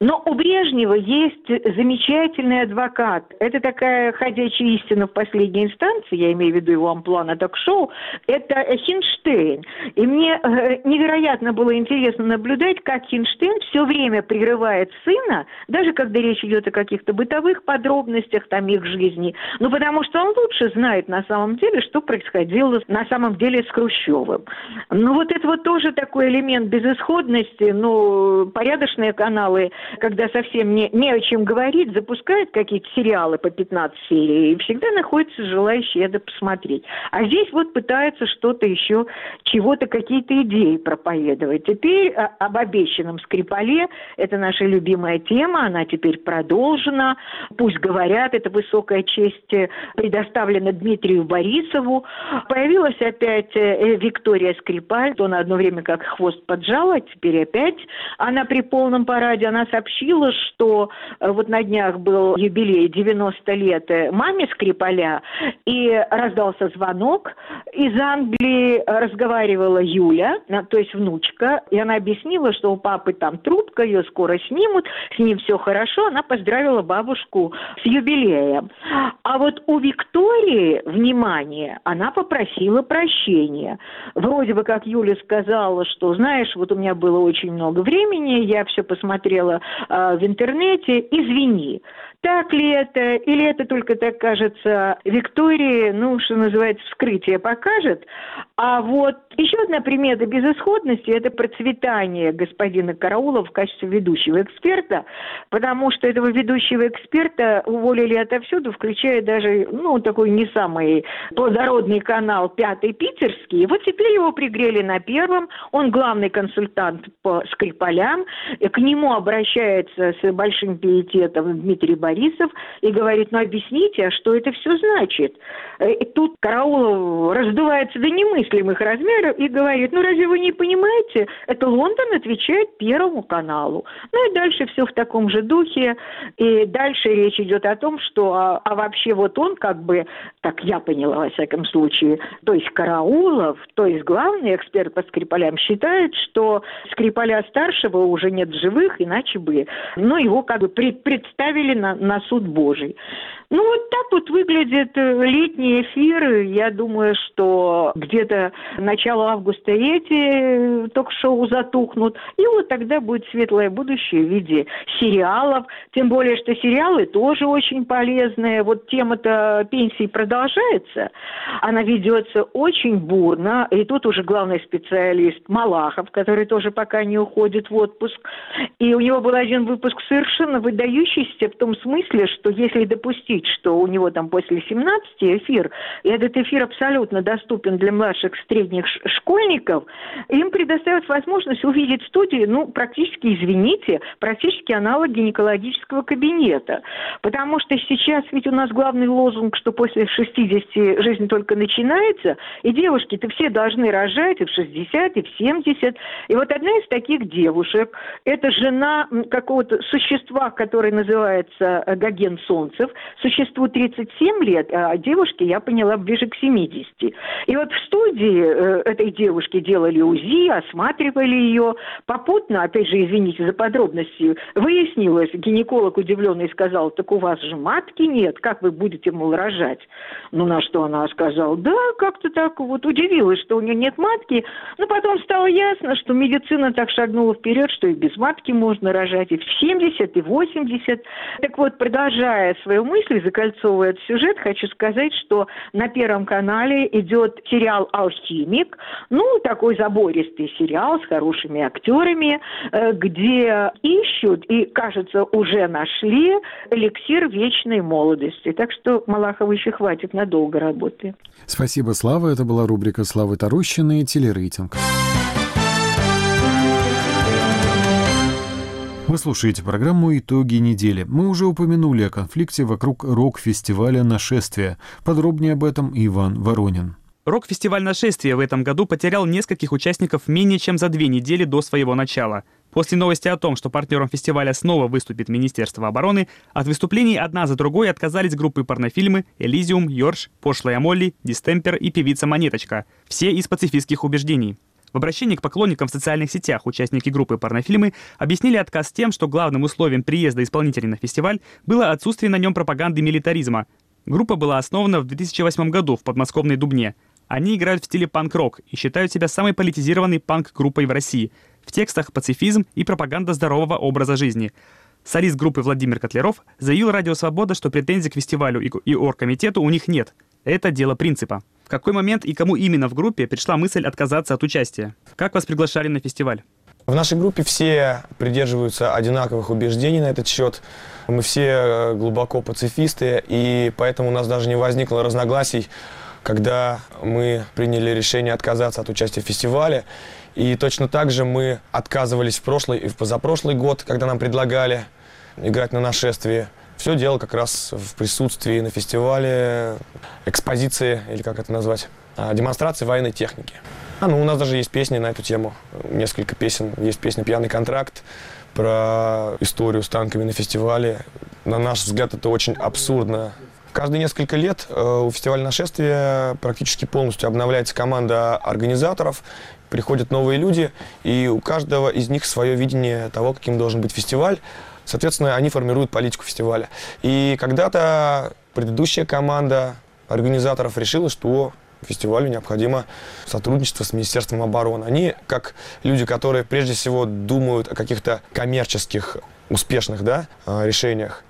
Но у Брежнева есть замечательный адвокат. Это такая ходячая истина в последней инстанции, я имею в виду его амплуа на ток-шоу, это Хинштейн. И мне э, невероятно было интересно наблюдать, как Хинштейн все время прерывает сына, даже когда речь идет о каких-то бытовых подробностях там их жизни, ну потому что он лучше знает на самом деле, что происходило на самом деле с Хрущевым. Ну вот это вот тоже такой элемент безысходности, ну порядочные каналы, когда совсем не, не о чем говорить, запускают какие-то сериалы по 15 серий, и всегда находятся желающие это посмотреть. А здесь вот пытаются что-то еще, чего-то, какие-то идеи проповедовать. Теперь а, об обещанном Скрипале, это наша любимая тема, она теперь продолжена. Пусть говорят, это высокая честь э, предоставлена Дмитрию Борисову. Появилась опять э, Виктория Скрипаль, то на одно время как хвост поджала, теперь опять она при полном параде, она сообщила, что э, вот на днях был юбилей 90 лет маме Скрипаля, и раздался звонок. Из Англии разговаривала Юля, то есть внучка, и она объяснила, что у папы там трубка, ее скоро снимут, с ним все хорошо. Она поздравила бабушку с юбилеем. А вот у Виктории, внимание, она попросила прощения. Вроде бы как Юля сказала, что, знаешь, вот у меня было очень много времени, я все посмотрела э, в интернете, извини. Так ли это, или это только так кажется Виктории, ну, что называется, вскрытие покажет. А вот еще одна примета безысходности – это процветание господина Караулова в качестве ведущего эксперта, потому что этого ведущего эксперта уволили отовсюду, включая даже, ну, такой не самый плодородный канал «Пятый Питерский». Вот теперь его пригрели на первом, он главный консультант по Скрипалям, к нему обращается с большим пиететом Дмитрий Борисов и говорит, ну, объясните, а что это все значит? Э, и тут Караулов раздувается до немыслимых размеров и говорит, ну, разве вы не понимаете, это Лондон отвечает Первому каналу. Ну, и дальше все в таком же духе, и дальше речь идет о том, что, а, а вообще вот он как бы, так я поняла, во всяком случае, то есть Караулов, то есть главный эксперт по Скрипалям считает, что Скрипаля старшего уже нет живых, иначе бы, ну, его как бы представили на, на суд Божий. Ну, вот так вот выглядит э, летний эфир. Я думаю, что где-то начало августа эти э, ток-шоу затухнут. И вот тогда будет светлое будущее в виде сериалов. Тем более, что сериалы тоже очень полезные. Вот тема-то пенсии продолжается. Она ведется очень бурно. И тут уже главный специалист Малахов, который тоже пока не уходит в отпуск. И у него был один выпуск совершенно выдающийся в том смысле, что если допустить что у него там после 17 эфир, и этот эфир абсолютно доступен для младших средних школьников, им предоставят возможность увидеть студии, ну, практически, извините, практически аналог гинекологического кабинета. Потому что сейчас ведь у нас главный лозунг, что после 60 жизнь только начинается, и девушки-то все должны рожать и в 60, и в 70. И вот одна из таких девушек, это жена какого-то существа, который называется Гоген Солнцев, существу 37 лет, а девушке, я поняла, ближе к 70. И вот в студии э, этой девушки делали УЗИ, осматривали ее. Попутно, опять же, извините за подробности, выяснилось, гинеколог удивленный сказал, так у вас же матки нет, как вы будете, мол, рожать? Ну, на что она сказала, да, как-то так вот удивилась, что у нее нет матки. Но потом стало ясно, что медицина так шагнула вперед, что и без матки можно рожать, и в 70, и 80. Так вот, продолжая свою мысль, закольцовывая этот сюжет, хочу сказать, что на Первом канале идет сериал «Алхимик», ну, такой забористый сериал с хорошими актерами, э, где ищут и, кажется, уже нашли эликсир вечной молодости. Так что Малахова еще хватит надолго работы. Спасибо, Слава. Это была рубрика «Славы Тарущины» и телерейтинг. Вы слушаете программу «Итоги недели». Мы уже упомянули о конфликте вокруг рок-фестиваля «Нашествие». Подробнее об этом Иван Воронин. Рок-фестиваль «Нашествие» в этом году потерял нескольких участников менее чем за две недели до своего начала. После новости о том, что партнером фестиваля снова выступит Министерство обороны, от выступлений одна за другой отказались группы порнофильмы «Элизиум», «Йорш», «Пошлая Молли», «Дистемпер» и певица «Монеточка». Все из пацифистских убеждений. В обращении к поклонникам в социальных сетях участники группы «Порнофильмы» объяснили отказ тем, что главным условием приезда исполнителей на фестиваль было отсутствие на нем пропаганды милитаризма. Группа была основана в 2008 году в подмосковной Дубне. Они играют в стиле панк-рок и считают себя самой политизированной панк-группой в России. В текстах пацифизм и пропаганда здорового образа жизни. Солист группы Владимир Котляров заявил Радио Свобода, что претензий к фестивалю и оргкомитету у них нет. Это дело принципа. В какой момент и кому именно в группе пришла мысль отказаться от участия? Как вас приглашали на фестиваль? В нашей группе все придерживаются одинаковых убеждений на этот счет. Мы все э, глубоко пацифисты, и поэтому у нас даже не возникло разногласий, когда мы приняли решение отказаться от участия в фестивале. И точно так же мы отказывались в прошлый и в позапрошлый год, когда нам предлагали играть на нашествии. Все дело как раз в присутствии на фестивале экспозиции, или как это назвать, а, демонстрации военной техники. А, ну, у нас даже есть песни на эту тему, несколько песен. Есть песня «Пьяный контракт», про историю с танками на фестивале. На наш взгляд, это очень абсурдно. Каждые несколько лет э, у фестиваля нашествия практически полностью обновляется команда организаторов, приходят новые люди, и у каждого из них свое видение того, каким должен быть фестиваль. Соответственно, они формируют политику фестиваля. И когда-то предыдущая команда организаторов решила, что фестивалю необходимо сотрудничество с Министерством обороны. Они, как люди, которые прежде всего думают о каких-то коммерческих успешных да, а, решениях,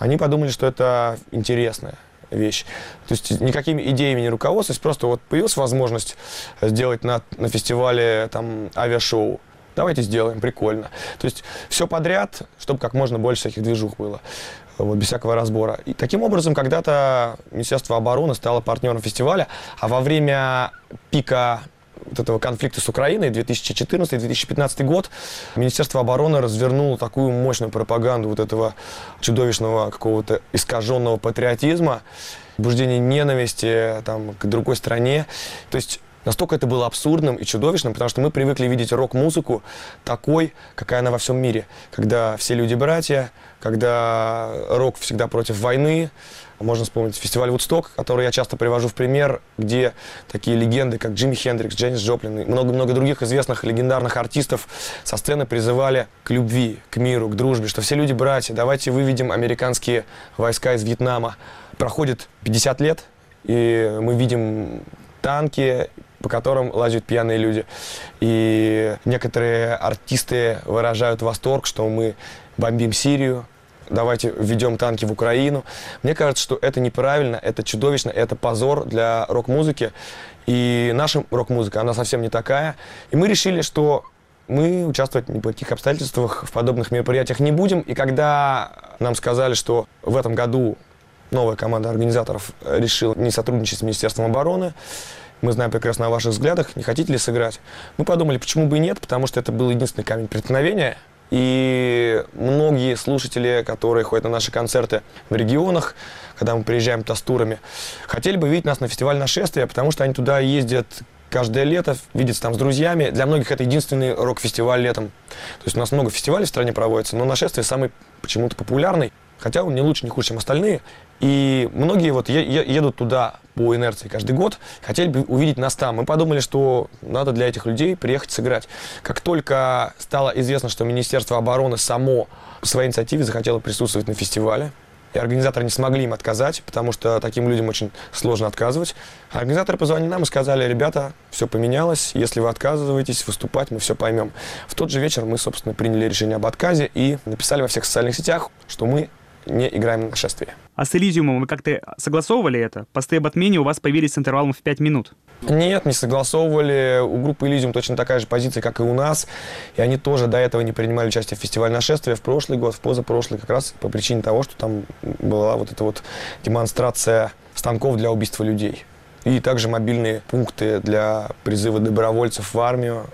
они подумали, что это интересная вещь. То есть никакими идеями не руководствуясь, просто вот появилась возможность сделать на, на фестивале там авиашоу. Давайте сделаем, прикольно. То есть все подряд, чтобы как можно больше всяких движух было вот, без всякого разбора. И таким образом, когда-то Министерство обороны стало партнером фестиваля, а во время пика вот этого конфликта с Украиной 2014-2015 год Министерство обороны развернуло такую мощную пропаганду вот этого чудовищного какого-то искаженного патриотизма, возбуждение ненависти там, к другой стране. То есть Настолько это было абсурдным и чудовищным, потому что мы привыкли видеть рок-музыку такой, какая она во всем мире. Когда все люди братья, когда рок всегда против войны. Можно вспомнить фестиваль Вудсток, который я часто привожу в пример, где такие легенды, как Джимми Хендрикс, Дженнис Джоплин и много-много других известных легендарных артистов со сцены призывали к любви, к миру, к дружбе, что все люди братья, давайте выведем американские войска из Вьетнама. Проходит 50 лет, и мы видим танки, по которым лазят пьяные люди. И некоторые артисты выражают восторг, что мы бомбим Сирию, давайте введем танки в Украину. Мне кажется, что это неправильно, это чудовищно, это позор для рок-музыки. И наша рок-музыка, она совсем не такая. И мы решили, что мы участвовать ни по каких обстоятельствах в подобных мероприятиях не будем. И когда нам сказали, что в этом году новая команда организаторов решила не сотрудничать с Министерством обороны, мы знаем прекрасно о ваших взглядах, не хотите ли сыграть? Мы подумали, почему бы и нет, потому что это был единственный камень преткновения. И многие слушатели, которые ходят на наши концерты в регионах, когда мы приезжаем туда с турами, хотели бы видеть нас на фестиваль нашествия, потому что они туда ездят каждое лето, видятся там с друзьями. Для многих это единственный рок-фестиваль летом. То есть у нас много фестивалей в стране проводится, но нашествие самый почему-то популярный. Хотя он не лучше, не хуже, чем остальные. И многие вот едут туда по инерции каждый год, хотели бы увидеть нас там. Мы подумали, что надо для этих людей приехать сыграть. Как только стало известно, что Министерство обороны само по своей инициативе захотело присутствовать на фестивале, и организаторы не смогли им отказать, потому что таким людям очень сложно отказывать. Организаторы позвонили нам и сказали, ребята, все поменялось, если вы отказываетесь выступать, мы все поймем. В тот же вечер мы, собственно, приняли решение об отказе и написали во всех социальных сетях, что мы не играем на нашествие. А с Элизиумом вы как-то согласовывали это? Посты об отмене у вас появились с интервалом в 5 минут. Нет, не согласовывали. У группы Элизиум точно такая же позиция, как и у нас. И они тоже до этого не принимали участие в фестивале нашествия в прошлый год, в позапрошлый, как раз по причине того, что там была вот эта вот демонстрация станков для убийства людей. И также мобильные пункты для призыва добровольцев в армию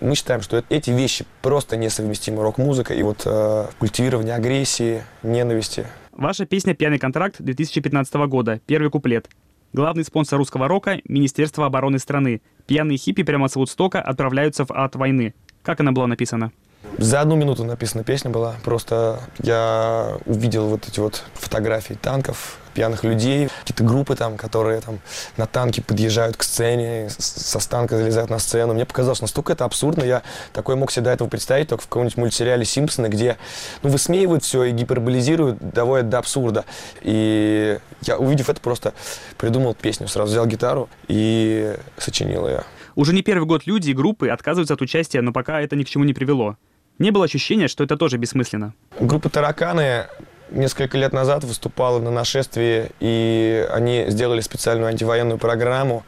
мы считаем, что эти вещи просто несовместимы рок-музыка и вот э, культивирование агрессии, ненависти. Ваша песня «Пьяный контракт» 2015 года, первый куплет. Главный спонсор русского рока – Министерство обороны страны. Пьяные хиппи прямо с Вудстока отправляются в ад войны. Как она была написана? За одну минуту написана песня была. Просто я увидел вот эти вот фотографии танков, пьяных людей, какие-то группы там, которые там на танке подъезжают к сцене, со станка залезают на сцену. Мне показалось, настолько это абсурдно, я такой мог себе до этого представить только в каком-нибудь мультсериале «Симпсоны», где ну, высмеивают все и гиперболизируют, доводят до абсурда. И я, увидев это, просто придумал песню, сразу взял гитару и сочинил ее. Уже не первый год люди и группы отказываются от участия, но пока это ни к чему не привело. Не было ощущения, что это тоже бессмысленно. Группа «Тараканы» несколько лет назад выступала на нашествии, и они сделали специальную антивоенную программу,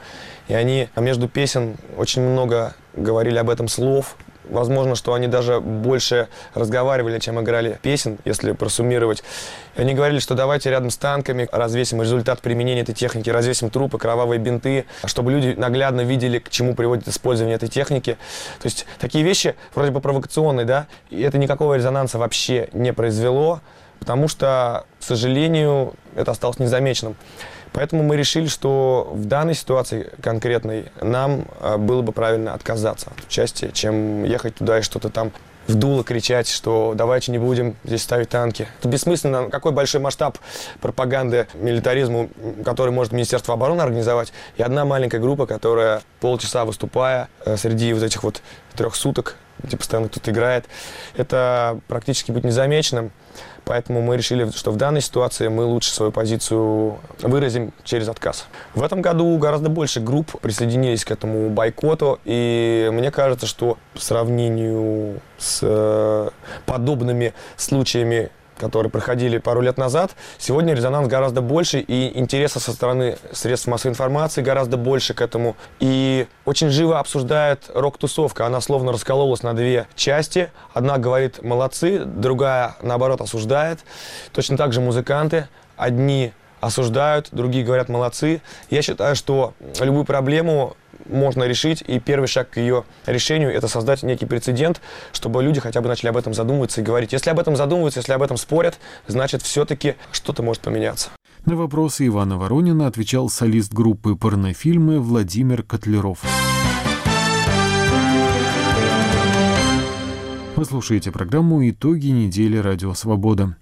и они между песен очень много говорили об этом слов, Возможно, что они даже больше разговаривали, чем играли песен, если просуммировать. И они говорили, что давайте рядом с танками развесим результат применения этой техники, развесим трупы, кровавые бинты, чтобы люди наглядно видели, к чему приводит использование этой техники. То есть такие вещи вроде бы провокационные, да, и это никакого резонанса вообще не произвело, потому что, к сожалению, это осталось незамеченным. Поэтому мы решили, что в данной ситуации конкретной нам а, было бы правильно отказаться от участия, чем ехать туда и что-то там в дуло кричать, что давайте не будем здесь ставить танки. Это бессмысленно. Какой большой масштаб пропаганды милитаризму, который может Министерство обороны организовать, и одна маленькая группа, которая полчаса выступая э, среди вот этих вот трех суток, где постоянно кто-то играет, это практически будет незамеченным. Поэтому мы решили, что в данной ситуации мы лучше свою позицию выразим через отказ. В этом году гораздо больше групп присоединились к этому бойкоту, и мне кажется, что по сравнению с э, подобными случаями которые проходили пару лет назад, сегодня резонанс гораздо больше, и интереса со стороны средств массовой информации гораздо больше к этому. И очень живо обсуждает рок-тусовка. Она словно раскололась на две части. Одна говорит «молодцы», другая, наоборот, осуждает. Точно так же музыканты. Одни осуждают, другие говорят молодцы. Я считаю, что любую проблему можно решить, и первый шаг к ее решению – это создать некий прецедент, чтобы люди хотя бы начали об этом задумываться и говорить. Если об этом задумываются, если об этом спорят, значит, все-таки что-то может поменяться. На вопросы Ивана Воронина отвечал солист группы порнофильмы Владимир Котлеров. Вы слушаете программу «Итоги недели Радио Свобода».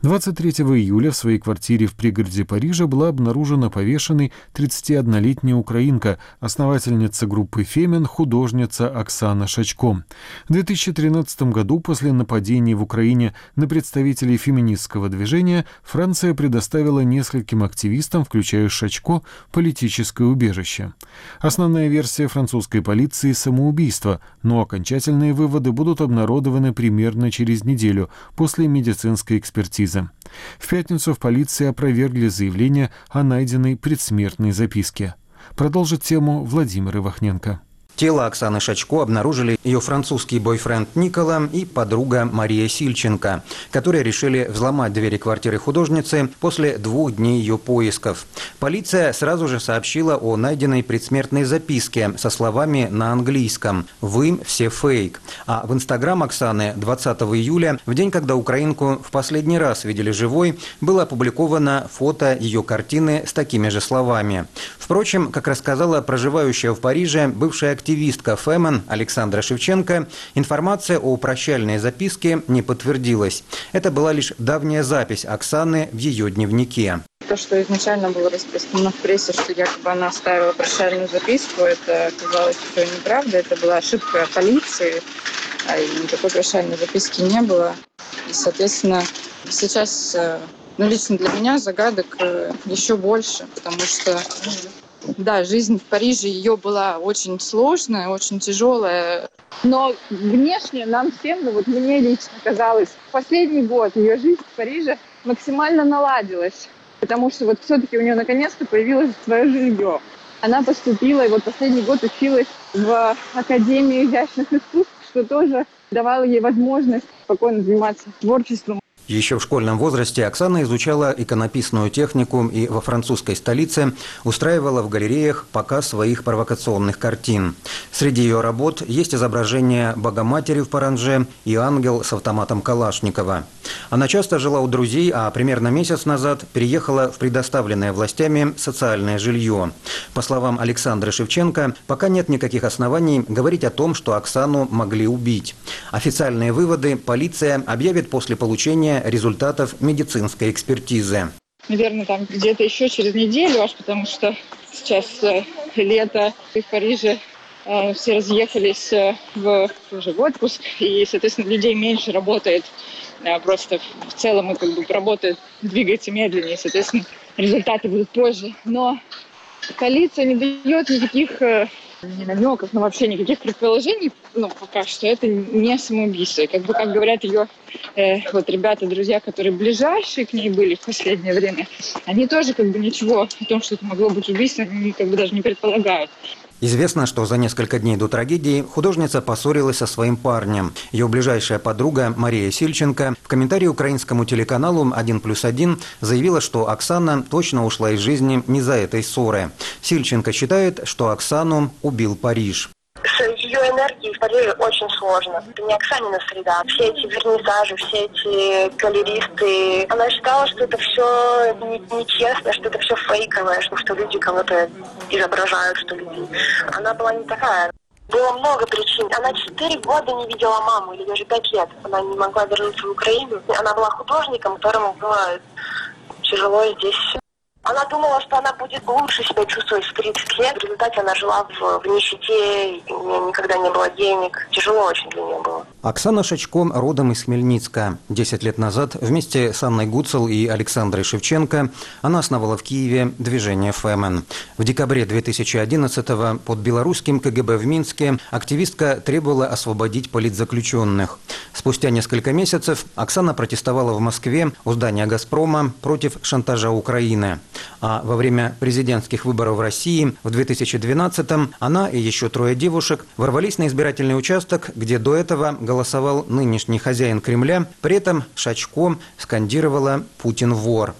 23 июля в своей квартире в пригороде Парижа была обнаружена повешенной 31-летняя украинка, основательница группы «Фемен», художница Оксана Шачко. В 2013 году после нападений в Украине на представителей феминистского движения Франция предоставила нескольким активистам, включая Шачко, политическое убежище. Основная версия французской полиции – самоубийство, но окончательные выводы будут обнародованы примерно через неделю после медицинской экспертизы. В пятницу в полиции опровергли заявление о найденной предсмертной записке. Продолжит тему Владимир Ивахненко. Тело Оксаны Шачко обнаружили ее французский бойфренд Никола и подруга Мария Сильченко, которые решили взломать двери квартиры художницы после двух дней ее поисков. Полиция сразу же сообщила о найденной предсмертной записке со словами на английском «Вы все фейк». А в Инстаграм Оксаны 20 июля, в день, когда украинку в последний раз видели живой, было опубликовано фото ее картины с такими же словами. Впрочем, как рассказала проживающая в Париже бывшая Фемен Александра Шевченко, информация о прощальной записке не подтвердилась. Это была лишь давняя запись Оксаны в ее дневнике. То, что изначально было распространено в прессе, что якобы она оставила прощальную записку, это оказалось все неправда. Это была ошибка полиции, а и никакой прощальной записки не было. И, соответственно, сейчас э, ну, лично для меня загадок э, еще больше, потому что да, жизнь в Париже ее была очень сложная, очень тяжелая. Но внешне нам всем, ну вот мне лично казалось, последний год ее жизнь в Париже максимально наладилась, потому что вот все-таки у нее наконец-то появилось свое жилье. Она поступила и вот последний год училась в Академии изящных искусств, что тоже давало ей возможность спокойно заниматься творчеством. Еще в школьном возрасте Оксана изучала иконописную технику и во французской столице устраивала в галереях показ своих провокационных картин. Среди ее работ есть изображение Богоматери в Паранже и ангел с автоматом Калашникова. Она часто жила у друзей, а примерно месяц назад переехала в предоставленное властями социальное жилье. По словам Александры Шевченко, пока нет никаких оснований говорить о том, что Оксану могли убить. Официальные выводы полиция объявит после получения результатов медицинской экспертизы. наверное, там где-то еще через неделю, аж потому что сейчас э, лето и в Париже э, все разъехались э, в, уже в отпуск, и, соответственно, людей меньше работает. Просто в целом и как бы работает, двигается медленнее, соответственно, результаты будут позже. Но коалиция не дает никаких ни намеков, но вообще никаких предположений, ну, пока что это не самоубийство. И как бы, как говорят ее э, вот ребята, друзья, которые ближайшие к ней были в последнее время, они тоже как бы ничего о том, что это могло быть убийством, они как бы даже не предполагают. Известно, что за несколько дней до трагедии художница поссорилась со своим парнем. Ее ближайшая подруга Мария Сильченко в комментарии украинскому телеканалу «1 плюс 1» заявила, что Оксана точно ушла из жизни не за этой ссоры. Сильченко считает, что Оксану убил Париж ее энергией в Париже очень сложно. Это не Оксанина среда. Все эти вернисажи, все эти галеристы. Она считала, что это все нечестно, что это все фейковое, что, что люди кого-то изображают, что люди. Она была не такая. Было много причин. Она четыре года не видела маму, или даже пять лет. Она не могла вернуться в Украину. Она была художником, которому было тяжело здесь она думала, что она будет лучше себя чувствовать в 30 лет. В результате она жила в, в нищете, у нее никогда не было денег. Тяжело очень для нее было. Оксана Шачко родом из Хмельницка. Десять лет назад вместе с Анной Гуцел и Александрой Шевченко она основала в Киеве движение «Фемен». В декабре 2011-го под белорусским КГБ в Минске активистка требовала освободить политзаключенных. Спустя несколько месяцев Оксана протестовала в Москве у здания «Газпрома» против шантажа Украины. А во время президентских выборов в России в 2012-м она и еще трое девушек ворвались на избирательный участок, где до этого голосовал нынешний хозяин Кремля. При этом Шачко скандировала «Путин вор».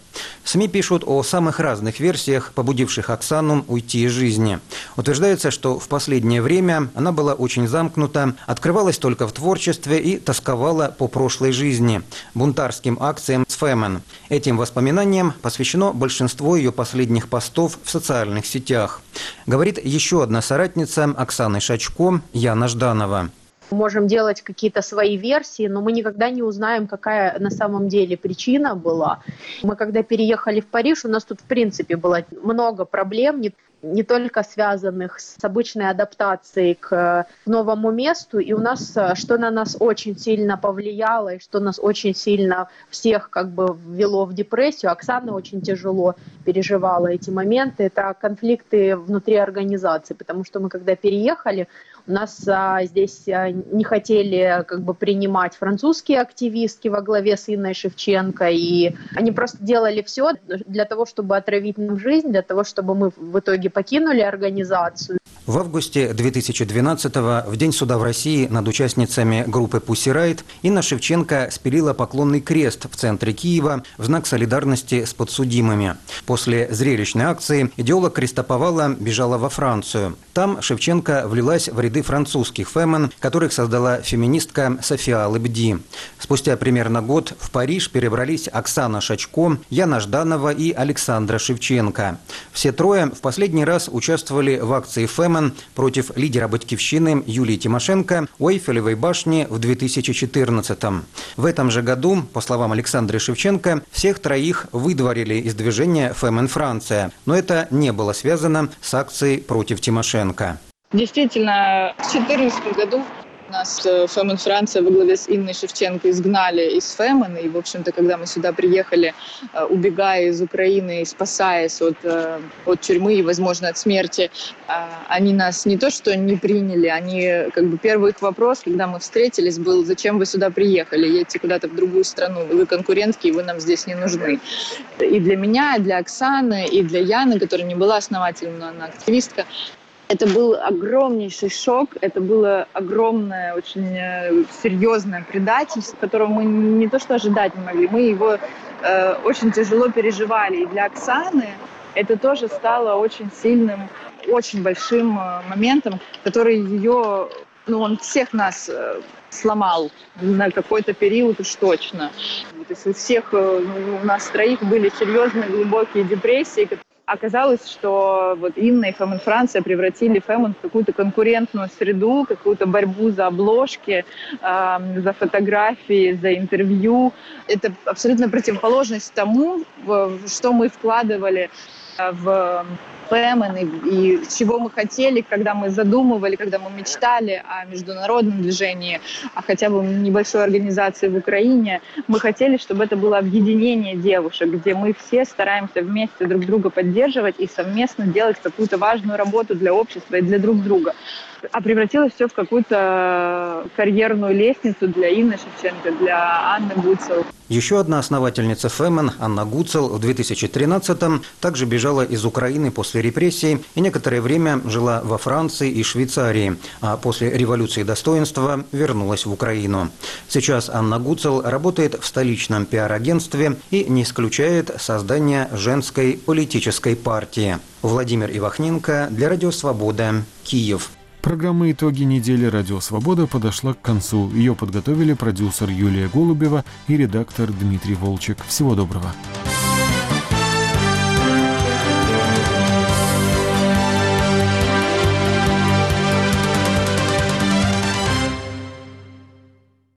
СМИ пишут о самых разных версиях, побудивших Оксану уйти из жизни. Утверждается, что в последнее время она была очень замкнута, открывалась только в творчестве и тосковала по прошлой жизни, бунтарским акциям с Фемен. Этим воспоминаниям посвящено большинство ее последних постов в социальных сетях. Говорит еще одна соратница Оксаны Шачко, Яна Жданова можем делать какие-то свои версии, но мы никогда не узнаем, какая на самом деле причина была. Мы когда переехали в Париж, у нас тут в принципе было много проблем, не, не только связанных с обычной адаптацией к новому месту, и у нас, что на нас очень сильно повлияло, и что нас очень сильно всех как бы ввело в депрессию, Оксана очень тяжело переживала эти моменты, это конфликты внутри организации, потому что мы когда переехали, нас а, здесь а, не хотели как бы принимать французские активистки во главе с Инной Шевченко, и они просто делали все для того, чтобы отравить нам жизнь, для того, чтобы мы в итоге покинули организацию. В августе 2012-го, в День суда в России, над участницами группы «Пусси Райт» Инна Шевченко спилила поклонный крест в центре Киева в знак солидарности с подсудимыми. После зрелищной акции идеолог крестоповала бежала во Францию. Там Шевченко влилась в ряды французских фемен, которых создала феминистка София Лебди. Спустя примерно год в Париж перебрались Оксана Шачко, Яна Жданова и Александра Шевченко. Все трое в последний раз участвовали в акции фемен против лидера «Батькивщины» Юлии Тимошенко у Эйфелевой башни в 2014 -м. В этом же году, по словам Александры Шевченко, всех троих выдворили из движения «Фемен Франция». Но это не было связано с акцией против Тимошенко. Действительно, в 2014 году нас э, Фемен Франция во главе с Инной Шевченко изгнали из Фемен. И, в общем-то, когда мы сюда приехали, э, убегая из Украины и спасаясь от, э, от тюрьмы и, возможно, от смерти, они нас не то что не приняли, они, как бы, первый их вопрос, когда мы встретились, был, зачем вы сюда приехали? Едьте куда-то в другую страну, вы конкурентки, и вы нам здесь не нужны. И для меня, и для Оксаны, и для Яны, которая не была основателем, но она активистка, это был огромнейший шок, это было огромное, очень э, серьезное предательство, которого мы не то что ожидать не могли, мы его э, очень тяжело переживали. И для Оксаны это тоже стало очень сильным, очень большим э, моментом, который ее, ну, он всех нас э, сломал на какой-то период уж точно. То есть у всех, у нас троих были серьезные глубокие депрессии, Оказалось, что вот Инна и Фэмон Франция превратили Фэмон в какую-то конкурентную среду, какую-то борьбу за обложки, э, за фотографии, за интервью. Это абсолютно противоположность тому, что мы вкладывали в Фэмен и, и чего мы хотели, когда мы задумывали, когда мы мечтали о международном движении, о хотя бы небольшой организации в Украине. Мы хотели, чтобы это было объединение девушек, где мы все стараемся вместе друг друга поддерживать и совместно делать какую-то важную работу для общества и для друг друга а превратилось все в какую-то карьерную лестницу для Инны Шевченко, для Анны Гуцел. Еще одна основательница Фемен, Анна Гуцел, в 2013-м также бежала из Украины после репрессий и некоторое время жила во Франции и Швейцарии, а после революции достоинства вернулась в Украину. Сейчас Анна Гуцел работает в столичном пиар-агентстве и не исключает создание женской политической партии. Владимир Ивахненко для Радио Свобода, Киев. Программа «Итоги недели Радио Свобода» подошла к концу. Ее подготовили продюсер Юлия Голубева и редактор Дмитрий Волчек. Всего доброго.